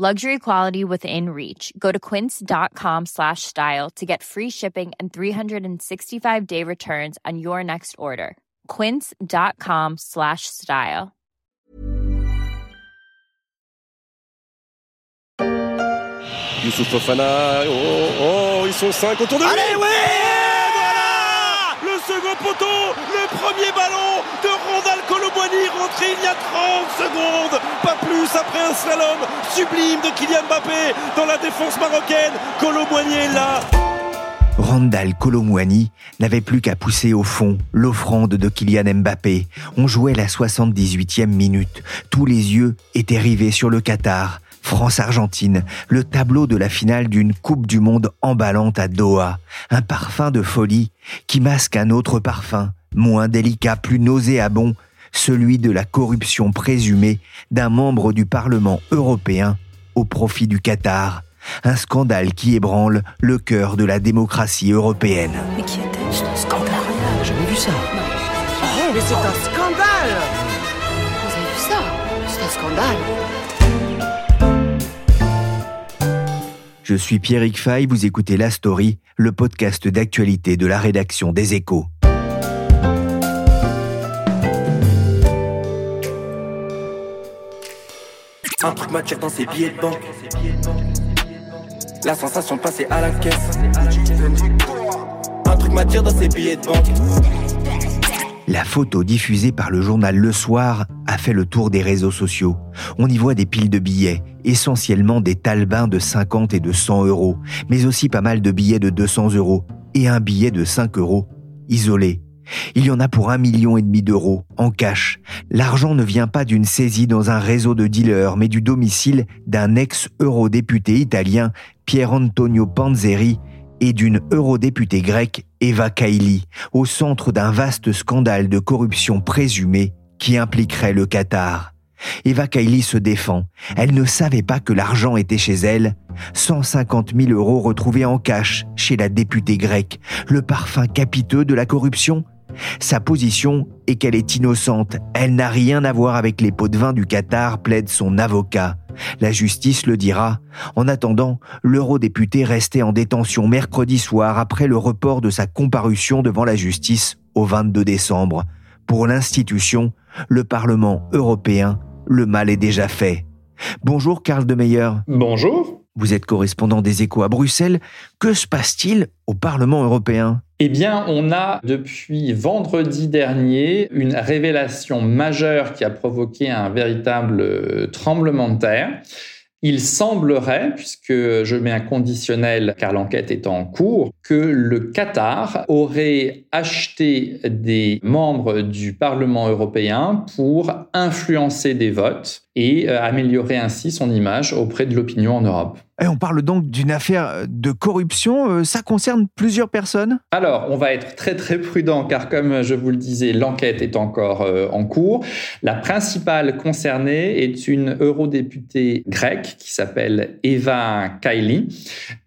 Luxury quality within reach. Go to quince.com slash style to get free shipping and 365-day returns on your next order. quince.com slash style. Youssouf Fofana, oh, oh, oh, ils sont cinq autour de lui. Allez, ouais Voilà Le second le premier ballon de Rondal Colomboigny rentré il y a 30 secondes, pas plus après un slalom sublime de Kylian Mbappé dans la défense marocaine. Colomboigny est là. Randall Colomwani n'avait plus qu'à pousser au fond l'offrande de Kylian Mbappé. On jouait la 78e minute. Tous les yeux étaient rivés sur le Qatar. France-Argentine, le tableau de la finale d'une Coupe du Monde emballante à Doha. Un parfum de folie qui masque un autre parfum, moins délicat, plus nauséabond, celui de la corruption présumée d'un membre du Parlement européen au profit du Qatar. Un scandale qui ébranle le cœur de la démocratie européenne. Mais qui était C'est un scandale. J'ai jamais vu ça. Oh, mais c'est un scandale Vous avez vu ça? C'est un scandale. Je suis Pierrick Fay, vous écoutez La Story, le podcast d'actualité de la rédaction des Échos. Un truc m'attire dans ses billets de banque. La sensation de passer à la caisse. Un truc m'attire dans ses billets de banque. La photo diffusée par le journal Le Soir a fait le tour des réseaux sociaux. On y voit des piles de billets, essentiellement des talbins de 50 et de 100 euros, mais aussi pas mal de billets de 200 euros et un billet de 5 euros, isolé. Il y en a pour un million et demi d'euros, en cash. L'argent ne vient pas d'une saisie dans un réseau de dealers, mais du domicile d'un ex-eurodéputé italien, Pier Antonio Panzeri, et d'une eurodéputée grecque, Eva Kaili, au centre d'un vaste scandale de corruption présumée qui impliquerait le Qatar. Eva Kaili se défend. Elle ne savait pas que l'argent était chez elle. 150 000 euros retrouvés en cash chez la députée grecque. Le parfum capiteux de la corruption sa position est qu'elle est innocente, elle n'a rien à voir avec les pots de vin du Qatar, plaide son avocat. La justice le dira. En attendant, l'eurodéputé restait en détention mercredi soir après le report de sa comparution devant la justice au 22 décembre. Pour l'institution, le Parlement européen, le mal est déjà fait. Bonjour Karl de Meyer. Bonjour. Vous êtes correspondant des échos à Bruxelles. Que se passe-t-il au Parlement européen? Eh bien, on a depuis vendredi dernier une révélation majeure qui a provoqué un véritable euh, tremblement de terre. Il semblerait, puisque je mets un conditionnel car l'enquête est en cours, que le Qatar aurait acheté des membres du Parlement européen pour influencer des votes et euh, améliorer ainsi son image auprès de l'opinion en Europe. Et on parle donc d'une affaire de corruption. Euh, ça concerne plusieurs personnes? Alors, on va être très très prudent car comme je vous le disais, l'enquête est encore euh, en cours. La principale concernée est une eurodéputée grecque qui s'appelle Eva Kaili.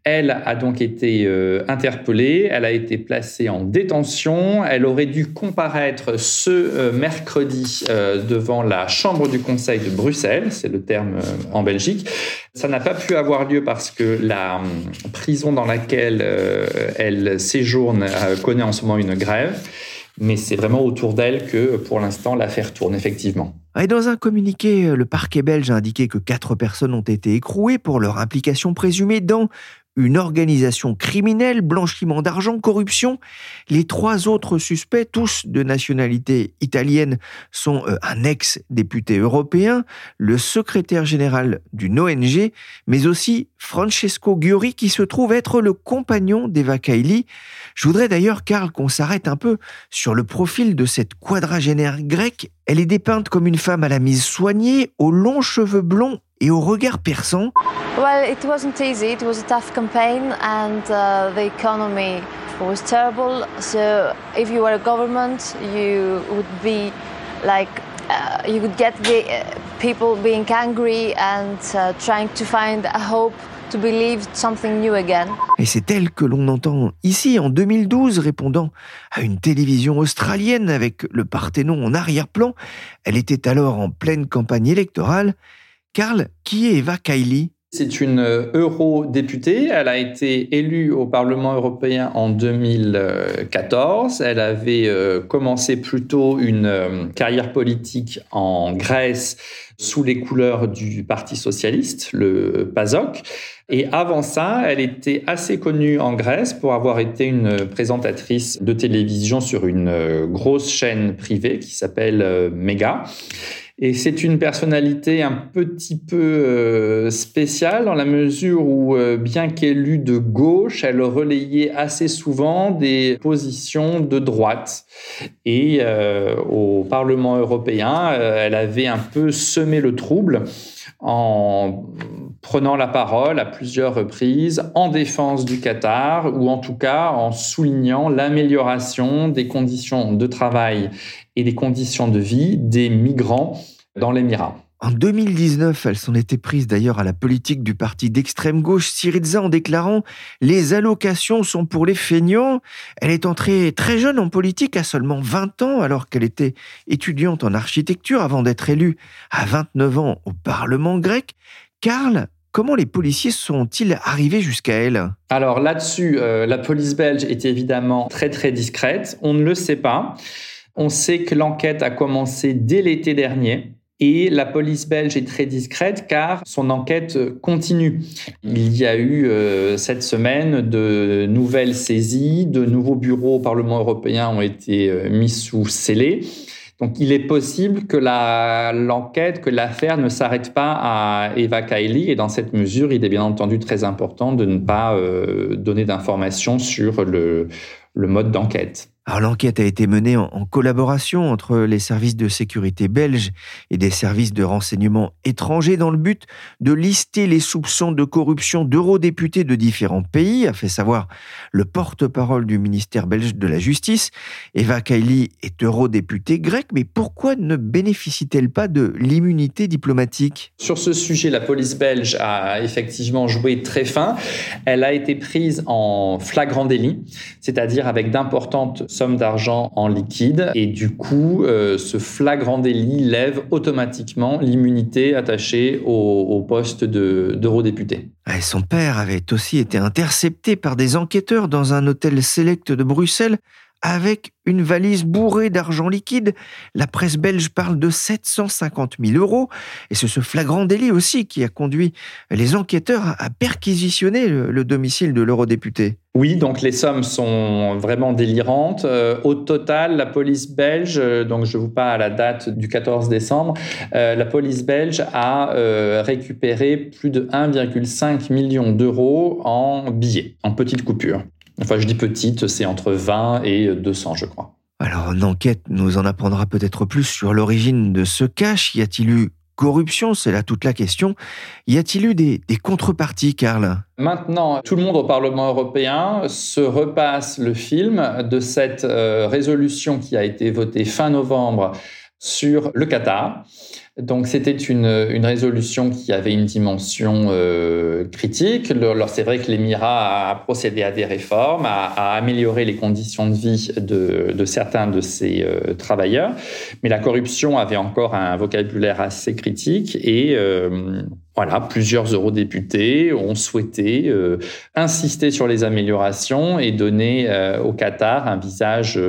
Elle a donc été interpellée, elle a été placée en détention, elle aurait dû comparaître ce mercredi devant la Chambre du Conseil de Bruxelles c'est le terme euh, en Belgique. Ça n'a pas pu avoir lieu parce que la hum, prison dans laquelle euh, elle séjourne euh, connaît en ce moment une grève. Mais c'est vraiment autour d'elle que, pour l'instant, l'affaire tourne, effectivement. Et dans un communiqué, le parquet belge a indiqué que quatre personnes ont été écrouées pour leur implication présumée dans une organisation criminelle, blanchiment d'argent, corruption. Les trois autres suspects, tous de nationalité italienne, sont euh, un ex-député européen, le secrétaire général d'une ONG, mais aussi Francesco Giori, qui se trouve être le compagnon d'Eva Kaili. Je voudrais d'ailleurs, Karl, qu'on s'arrête un peu sur le profil de cette quadragénaire grecque. Elle est dépeinte comme une femme à la mise soignée, aux longs cheveux blonds et au regard perçant. Well, it wasn't easy. It was a tough campaign and uh, the economy it's terrible. So if you were a government, you would be like uh, you could get the, uh, people being angry and uh, trying to find a hope to believe something new again. Et c'est elle que l'on entend ici en 2012 répondant à une télévision australienne avec le Parthénon en arrière-plan. Elle était alors en pleine campagne électorale. Karl, qui est Eva Kaili? C'est une euh, eurodéputée. Elle a été élue au Parlement européen en 2014. Elle avait euh, commencé plutôt une euh, carrière politique en Grèce sous les couleurs du Parti socialiste, le PASOK. Et avant ça, elle était assez connue en Grèce pour avoir été une présentatrice de télévision sur une grosse chaîne privée qui s'appelle Mega. Et c'est une personnalité un petit peu euh, spéciale dans la mesure où, euh, bien qu'élue de gauche, elle relayait assez souvent des positions de droite. Et euh, au Parlement européen, elle avait un peu semé le trouble en prenant la parole à plusieurs reprises en défense du Qatar ou en tout cas en soulignant l'amélioration des conditions de travail et des conditions de vie des migrants dans l'Émirat. En 2019, elle s'en était prise d'ailleurs à la politique du parti d'extrême gauche Syriza en déclarant Les allocations sont pour les feignants. Elle est entrée très jeune en politique à seulement 20 ans alors qu'elle était étudiante en architecture avant d'être élue à 29 ans au Parlement grec. Karl, comment les policiers sont-ils arrivés jusqu'à elle? Alors là-dessus, euh, la police belge est évidemment très très discrète. On ne le sait pas. On sait que l'enquête a commencé dès l'été dernier. Et la police belge est très discrète car son enquête continue. Il y a eu euh, cette semaine de nouvelles saisies, de nouveaux bureaux au Parlement européen ont été euh, mis sous scellé. Donc il est possible que l'enquête, que l'affaire ne s'arrête pas à Eva Kaili et dans cette mesure, il est bien entendu très important de ne pas euh, donner d'informations sur le mode d'enquête. L'enquête a été menée en, collaboration entre les services de sécurité belges et des services de renseignement étrangers dans le but de lister les soupçons de corruption d'eurodéputés de différents pays, a fait savoir le porte-parole du ministère belge de la Justice. Eva Kaili est eurodéputée grecque, mais pourquoi ne bénéficie-t-elle pas de l'immunité diplomatique? Sur ce sujet, la police belge a effectivement joué très fin. Elle a été prise en flagrant délit, c'est-à-dire avec d'importantes somme d'argent en liquide et du coup, euh, ce flagrant délit lève automatiquement l'immunité attachée au, poste d'eurodéputé. son père avait aussi été intercepté par des enquêteurs dans un hôtel select de Bruxelles avec une valise bourrée d'argent liquide. La presse belge parle de 750 000 euros. Et c'est ce flagrant délit aussi qui a conduit les enquêteurs à perquisitionner le, domicile de l'eurodéputé. Oui, donc les sommes sont vraiment délirantes. Euh, au total, la police belge, euh, donc je vous parle à la date du 14 décembre, euh, la police belge a récupéré plus de 1,5 million d'euros en billets, en petites coupures. Enfin, je dis petite, c'est entre 20 et 200, je crois. Alors, une enquête nous en apprendra peut-être plus sur l'origine de ce cash. Y a-t-il eu corruption? C'est là toute la question. Y a-t-il eu des, contreparties, Karl? Maintenant, tout le monde au Parlement européen se repasse le film de cette euh, résolution qui a été votée fin novembre sur le Qatar. Donc c'était une, une, résolution qui avait une dimension euh, critique. C'est vrai que l'Émirat a procédé à des réformes, a, a, amélioré les conditions de vie de, de certains de ses euh, travailleurs, mais la corruption avait encore un vocabulaire assez critique et euh, voilà, plusieurs eurodéputés ont souhaité euh, insister sur les améliorations et donner au Qatar un visage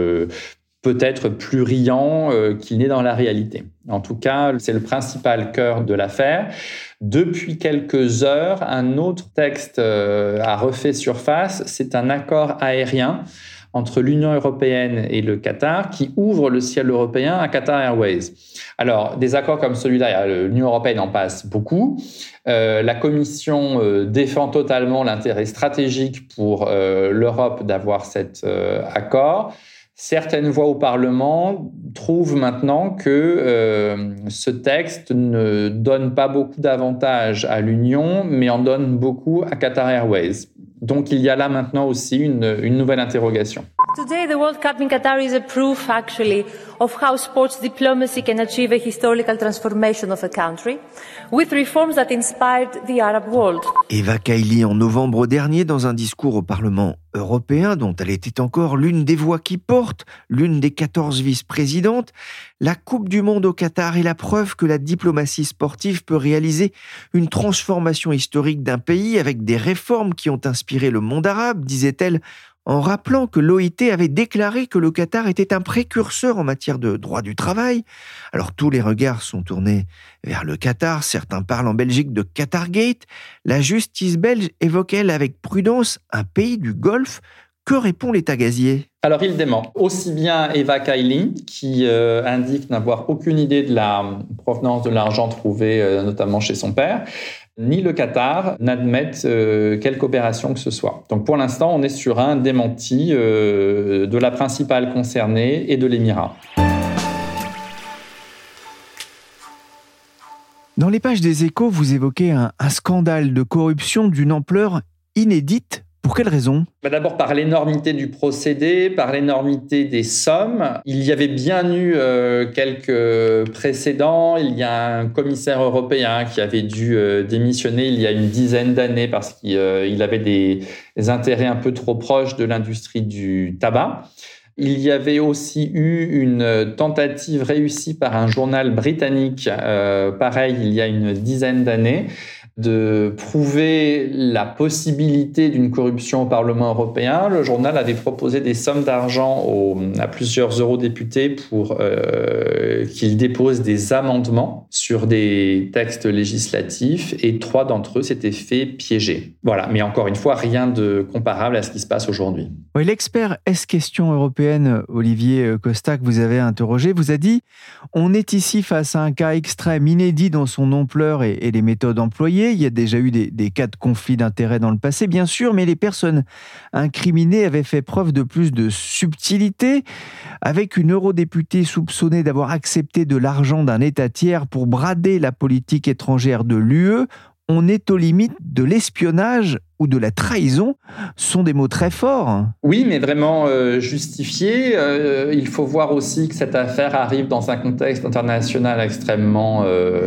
peut-être plus riant euh, qu'il n'est dans la réalité. En tout cas, c'est le principal cœur de l'affaire. Depuis quelques heures, un autre texte euh, a refait surface. C'est un accord aérien entre l'Union européenne et le Qatar qui ouvre le ciel européen à Qatar Airways. Alors, des accords comme celui-là, l'Union européenne en passe beaucoup. Euh, la Commission défend totalement l'intérêt stratégique pour l'Europe d'avoir cet accord. Certaines voix au Parlement trouvent maintenant que euh, ce texte ne donne pas beaucoup d'avantages à l'Union, mais en donne beaucoup à Qatar Airways. Donc il y a là maintenant aussi une, une nouvelle interrogation. Today, the World Cup in Qatar is a proof, actually, of how sports diplomacy can achieve a historical transformation of a country, with reforms that inspired the Arab world. Eva Kaili en novembre dernier dans un discours au Parlement européen dont elle était encore l'une des voix qui portent, l'une des 14 vice-présidentes, la Coupe du Monde au Qatar est la preuve que la diplomatie sportive peut réaliser une transformation historique d'un pays avec des réformes qui ont inspiré le monde arabe, disait-elle en rappelant que l'OIT avait déclaré que le Qatar était un précurseur en matière de droit du travail. Alors tous les regards sont tournés vers le Qatar, certains parlent en Belgique de Qatargate, la justice belge évoque elle avec prudence un pays du Golfe. Que répond l'État gazier? Alors il dément aussi bien Eva Kaili qui euh, indique n'avoir aucune idée de la provenance de l'argent trouvé euh, notamment chez son père, ni le Qatar n'admettent euh, quelque opération que ce soit. Donc pour l'instant, on est sur un démenti euh, de la principale concernée et de l'Émirat. Dans les pages des échos, vous évoquez un scandale de corruption d'une ampleur inédite pour quelle raison? Bah, D'abord par l'énormité du procédé, par l'énormité des sommes. Il y avait bien eu euh, quelques précédents. Il y a un commissaire européen qui avait dû euh, démissionner il y a une dizaine d'années parce qu'il euh, avait des, intérêts un peu trop proches de l'industrie du tabac. Il y avait aussi eu une tentative réussie par un journal britannique, pareil, il y a une dizaine d'années, de prouver la possibilité d'une corruption au Parlement européen, le journal avait proposé des sommes d'argent à plusieurs eurodéputés pour euh, qu'ils déposent des amendements sur des textes législatifs et trois d'entre eux s'étaient fait piéger. Voilà, mais encore une fois, rien de comparable à ce qui se passe aujourd'hui. Oui, L'expert S-Question européenne, Olivier Costa, que vous avez interrogé, vous a dit On est ici face à un cas extrême, inédit dans son ampleur et les méthodes employées il y a déjà eu des, cas de conflit d'intérêts dans le passé, bien sûr, mais les personnes incriminées avaient fait preuve de plus de subtilité, avec une eurodéputée soupçonnée d'avoir accepté de l'argent d'un État tiers pour brader la politique étrangère de l'UE on est aux limites de l'espionnage ou de la trahison sont des mots très forts. Oui, mais vraiment euh, justifiés. Euh, il faut voir aussi que cette affaire arrive dans un contexte international extrêmement euh,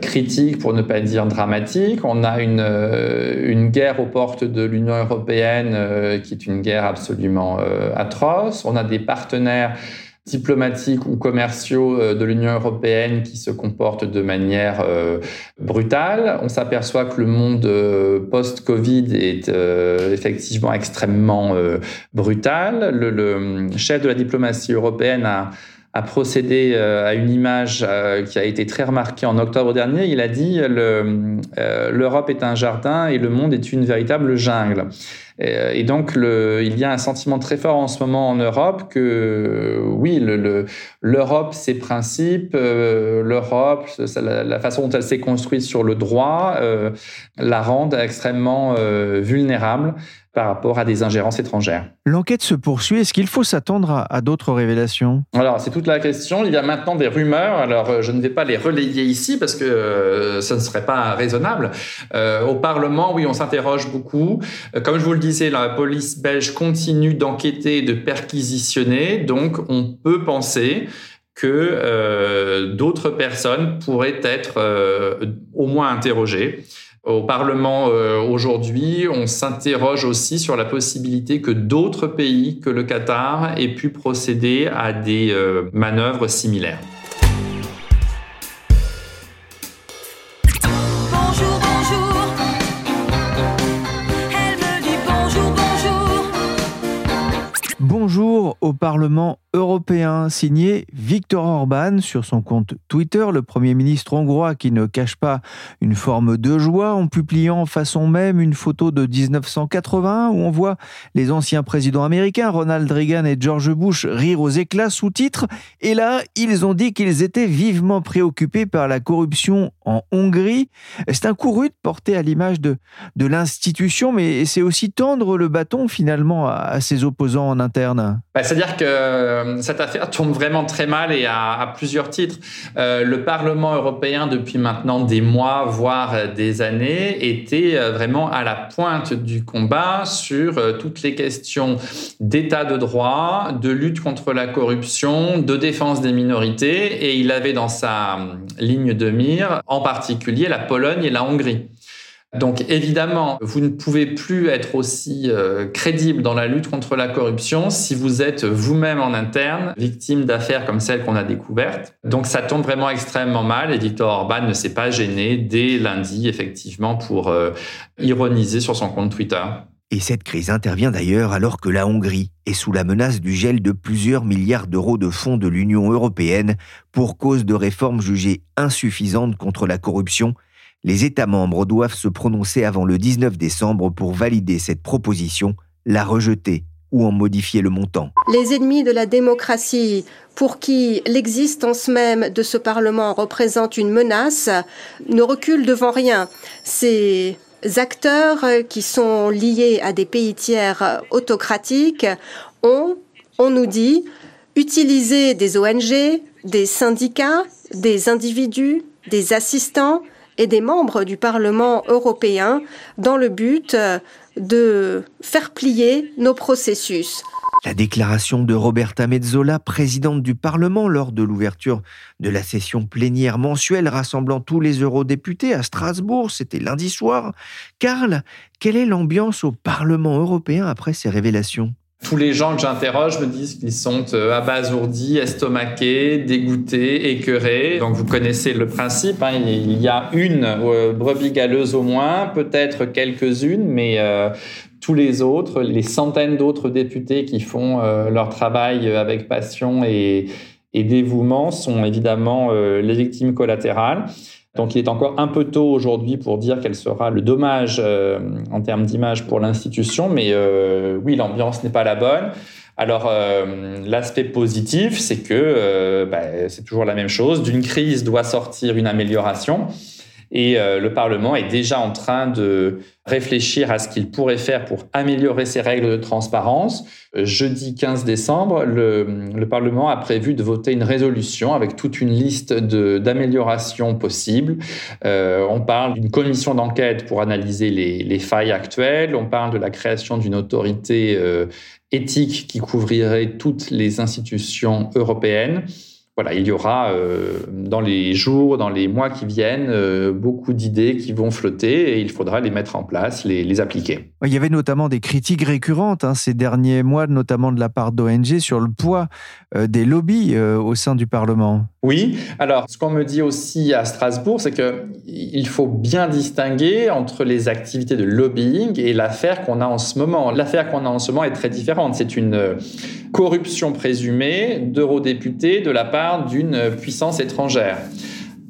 critique, pour ne pas dire dramatique. On a une, une guerre aux portes de l'Union européenne qui est une guerre absolument atroce. On a des partenaires diplomatiques ou commerciaux euh, de l'Union européenne qui se comportent de manière euh, brutale. On s'aperçoit que le monde euh, post-Covid est effectivement extrêmement brutal. Le, chef de la diplomatie européenne a procédé à une image qui a été très remarquée en octobre dernier. Il a dit l'Europe est un jardin et le monde est une véritable jungle. Euh, et, donc, le, il y a un sentiment très fort en ce moment en Europe que, oui, l'Europe, le, ses principes, euh, l'Europe, la, façon dont elle s'est construite sur le droit, euh, la rendent extrêmement vulnérable par rapport à des ingérences étrangères. L'enquête se poursuit. Est-ce qu'il faut s'attendre à, d'autres révélations? Alors, c'est toute la question. Il y a maintenant des rumeurs. Alors, euh, je ne vais pas les relayer ici parce que euh, ce ne serait pas raisonnable. Euh, au Parlement, oui, on s'interroge beaucoup. comme je vous le disais, la police belge continue d'enquêter et de perquisitionner. Donc, on peut penser que d'autres personnes pourraient être au moins interrogées. Au Parlement euh, aujourd'hui, on s'interroge aussi sur la possibilité que d'autres pays que le Qatar aient pu procéder à des euh, manœuvres similaires. Au Parlement européen signé Viktor Orban sur son compte Twitter, le Premier ministre hongrois qui ne cache pas une forme de joie en publiant façon même une photo de 1980 où on voit les anciens présidents américains Ronald Reagan et George Bush rire aux éclats sous-titres et là ils ont dit qu'ils étaient vivement préoccupés par la corruption en Hongrie. C'est un coup rude porté à l'image de, de l'institution mais c'est aussi tendre le bâton finalement à, ses opposants en interne. Bah, c'est-à-dire que euh, cette affaire tombe vraiment très mal et à, plusieurs titres. Euh, le Parlement européen, depuis maintenant des mois, voire des années, était vraiment à la pointe du combat sur toutes les questions d'état de droit, de lutte contre la corruption, de défense des minorités, et il avait dans sa ligne de mire en particulier la Pologne et la Hongrie. Donc évidemment, vous ne pouvez plus être aussi euh, crédible dans la lutte contre la corruption si vous êtes vous-même en interne victime d'affaires comme celles qu'on a découvertes. Donc ça tombe vraiment extrêmement mal et Victor Orban ne s'est pas gêné dès lundi effectivement pour euh, ironiser sur son compte Twitter. Et cette crise intervient d'ailleurs alors que la Hongrie est sous la menace du gel de plusieurs milliards d'euros de fonds de l'Union européenne pour cause de réformes jugées insuffisantes contre la corruption les États membres doivent se prononcer avant le 19 décembre pour valider cette proposition, la rejeter ou en modifier le montant. Les ennemis de la démocratie, pour qui l'existence même de ce Parlement représente une menace, ne reculent devant rien. Ces acteurs qui sont liés à des pays tiers autocratiques ont, on nous dit, utilisé des ONG, des syndicats, des individus, des assistants, et des membres du Parlement européen dans le but euh, de faire plier nos processus. La déclaration de Roberta Mezzola, présidente du Parlement, lors de l'ouverture de la session plénière mensuelle rassemblant tous les eurodéputés à Strasbourg, c'était lundi soir. Karl, quelle est l'ambiance au Parlement européen après ces révélations? Tous les gens que j'interroge me disent qu'ils sont euh, abasourdis, estomaqués, dégoûtés, écœurés. Donc vous connaissez le principe, hein, il y a une euh, brebis galeuse au moins, peut-être quelques-unes, mais euh, tous les autres, les centaines d'autres députés qui font leur travail avec passion et, et dévouement sont évidemment les victimes collatérales. Donc il est encore un peu tôt aujourd'hui pour dire quel sera le dommage euh, en termes d'image pour l'institution, mais euh, oui, l'ambiance n'est pas la bonne. Alors euh, l'aspect positif, c'est que bah, c'est toujours la même chose. D'une crise doit sortir une amélioration. Et euh, le Parlement est déjà en train de réfléchir à ce qu'il pourrait faire pour améliorer ses règles de transparence. Euh, jeudi 15 décembre, le, Parlement a prévu de voter une résolution avec toute une liste d'améliorations possibles. Euh, on parle d'une commission d'enquête pour analyser les, failles actuelles. On parle de la création d'une autorité éthique qui couvrirait toutes les institutions européennes voilà, il y aura euh, dans les jours, dans les mois qui viennent, euh, beaucoup d'idées qui vont flotter et il faudra les mettre en place, les, appliquer. Il y avait notamment des critiques récurrentes hein, ces derniers mois, notamment de la part d'ONG, sur le poids euh, des lobbies au sein du Parlement. Oui, alors ce qu'on me dit aussi à Strasbourg, c'est qu'il faut bien distinguer entre les activités de lobbying et l'affaire qu'on a en ce moment. L'affaire qu'on a en ce moment est très différente. C'est une corruption présumée d'eurodéputés de la part d'une puissance étrangère.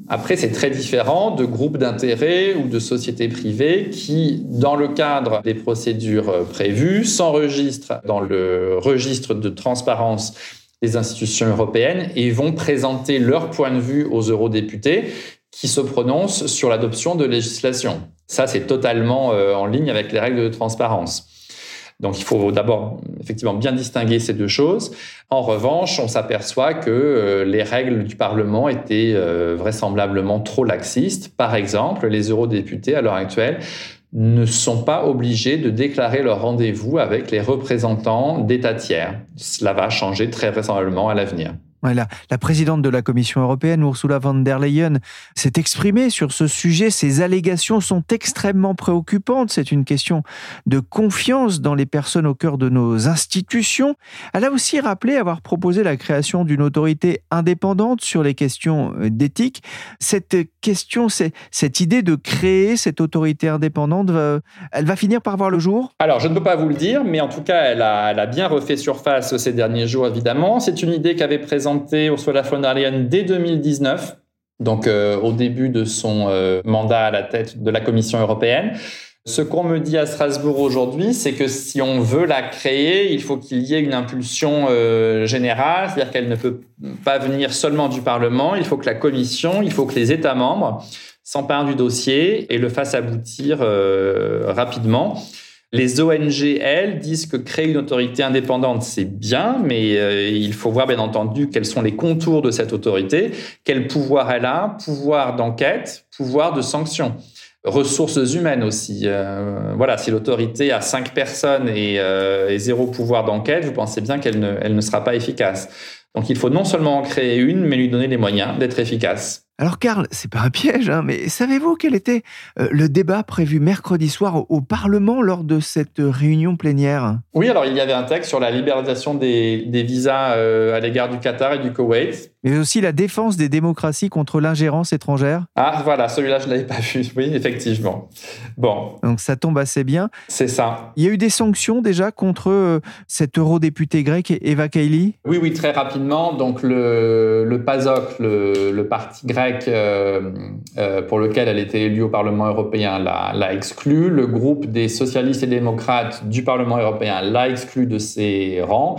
Après, c'est très différent de groupes d'intérêts ou de sociétés privées qui, dans le cadre des procédures prévues, s'enregistrent dans le registre de transparence des institutions européennes et vont présenter leur point de vue aux eurodéputés qui se prononcent sur l'adoption de législation. Ça, c'est totalement euh, en ligne avec les règles de transparence. Donc il faut d'abord effectivement bien distinguer ces deux choses. En revanche, on s'aperçoit que euh, les règles du Parlement étaient euh, vraisemblablement trop laxistes. Par exemple, les eurodéputés à l'heure actuelle ne sont pas obligés de déclarer leur rendez-vous avec les représentants d'États tiers. Cela va changer très vraisemblablement à l'avenir. La, présidente de la Commission européenne, Ursula von der Leyen, s'est exprimée sur ce sujet. Ces allégations sont extrêmement préoccupantes. C'est une question de confiance dans les personnes au cœur de nos institutions. Elle a aussi rappelé avoir proposé la création d'une autorité indépendante sur les questions euh, d'éthique. Cette question, cette idée de créer cette autorité indépendante, elle va finir par voir le jour? Alors, je ne peux pas vous le dire, mais en tout cas, elle a, bien refait surface ces derniers jours, évidemment. C'est une idée qu'avait présentée Ursula von der Leyen dès 2019, donc euh, au début de son euh, mandat à la tête de la Commission européenne. Ce qu'on me dit à Strasbourg aujourd'hui, c'est que si on veut la créer, il faut qu'il y ait une impulsion euh, générale, c'est-à-dire qu'elle ne peut pas venir seulement du Parlement, il faut que la Commission, il faut que les États membres s'emparent du dossier et le fassent aboutir rapidement. Les ONG, elles, disent que créer une autorité indépendante, c'est bien, mais euh, il faut voir bien entendu quels sont les contours de cette autorité, quel pouvoir elle a, pouvoir d'enquête, pouvoir de sanction ressources humaines aussi. Euh, voilà, si l'autorité a cinq personnes et, euh, et zéro pouvoir d'enquête, vous pensez bien qu'elle ne, elle ne sera pas efficace. Donc il faut non seulement en créer une, mais lui donner les moyens d'être efficace. Alors Karl, c'est pas un piège, hein, mais savez-vous quel était euh, le débat prévu mercredi soir au, Parlement lors de cette réunion plénière? Oui, alors il y avait un texte sur la libéralisation des, visas euh, à l'égard du Qatar et du Koweït. Mais aussi la défense des démocraties contre l'ingérence étrangère. Ah voilà, celui-là je l'avais pas vu, oui, effectivement. Bon. Donc ça tombe assez bien. C'est ça. Il y a eu des sanctions déjà contre euh, cet eurodéputé grec Eva Kaili? Oui, oui, très rapidement. Donc le, le PASOK, le, le parti grec, euh, euh, pour lequel elle était élue au Parlement européen l'a exclue. Le groupe des socialistes et démocrates du Parlement européen l'a exclue de ses rangs.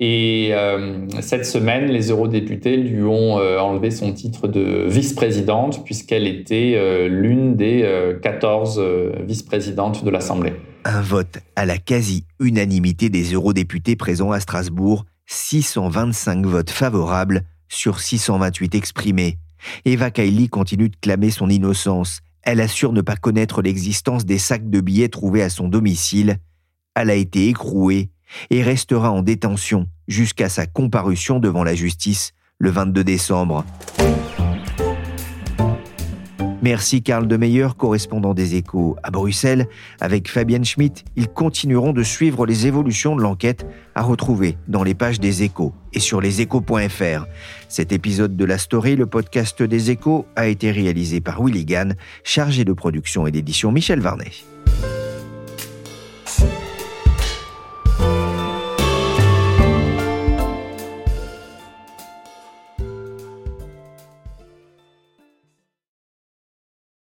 Et euh, cette semaine, les eurodéputés lui ont enlevé son titre de vice-présidente puisqu'elle était l'une des 14 vice-présidentes de l'Assemblée. Un vote à la quasi-unanimité des eurodéputés présents à Strasbourg, 625 votes favorables sur 628 exprimés. Eva Kaili continue de clamer son innocence. Elle assure ne pas connaître l'existence des sacs de billets trouvés à son domicile. Elle a été écrouée et restera en détention jusqu'à sa comparution devant la justice le 22 décembre. Merci Karl Demeyer, correspondant des échos à Bruxelles. Avec Fabienne Schmitt, ils continueront de suivre les évolutions de l'enquête à retrouver dans les pages des échos et sur leséchos.fr. Cet épisode de la story, le podcast des échos, a été réalisé par Willy Gann, chargé de production et d'édition Michel Varnet.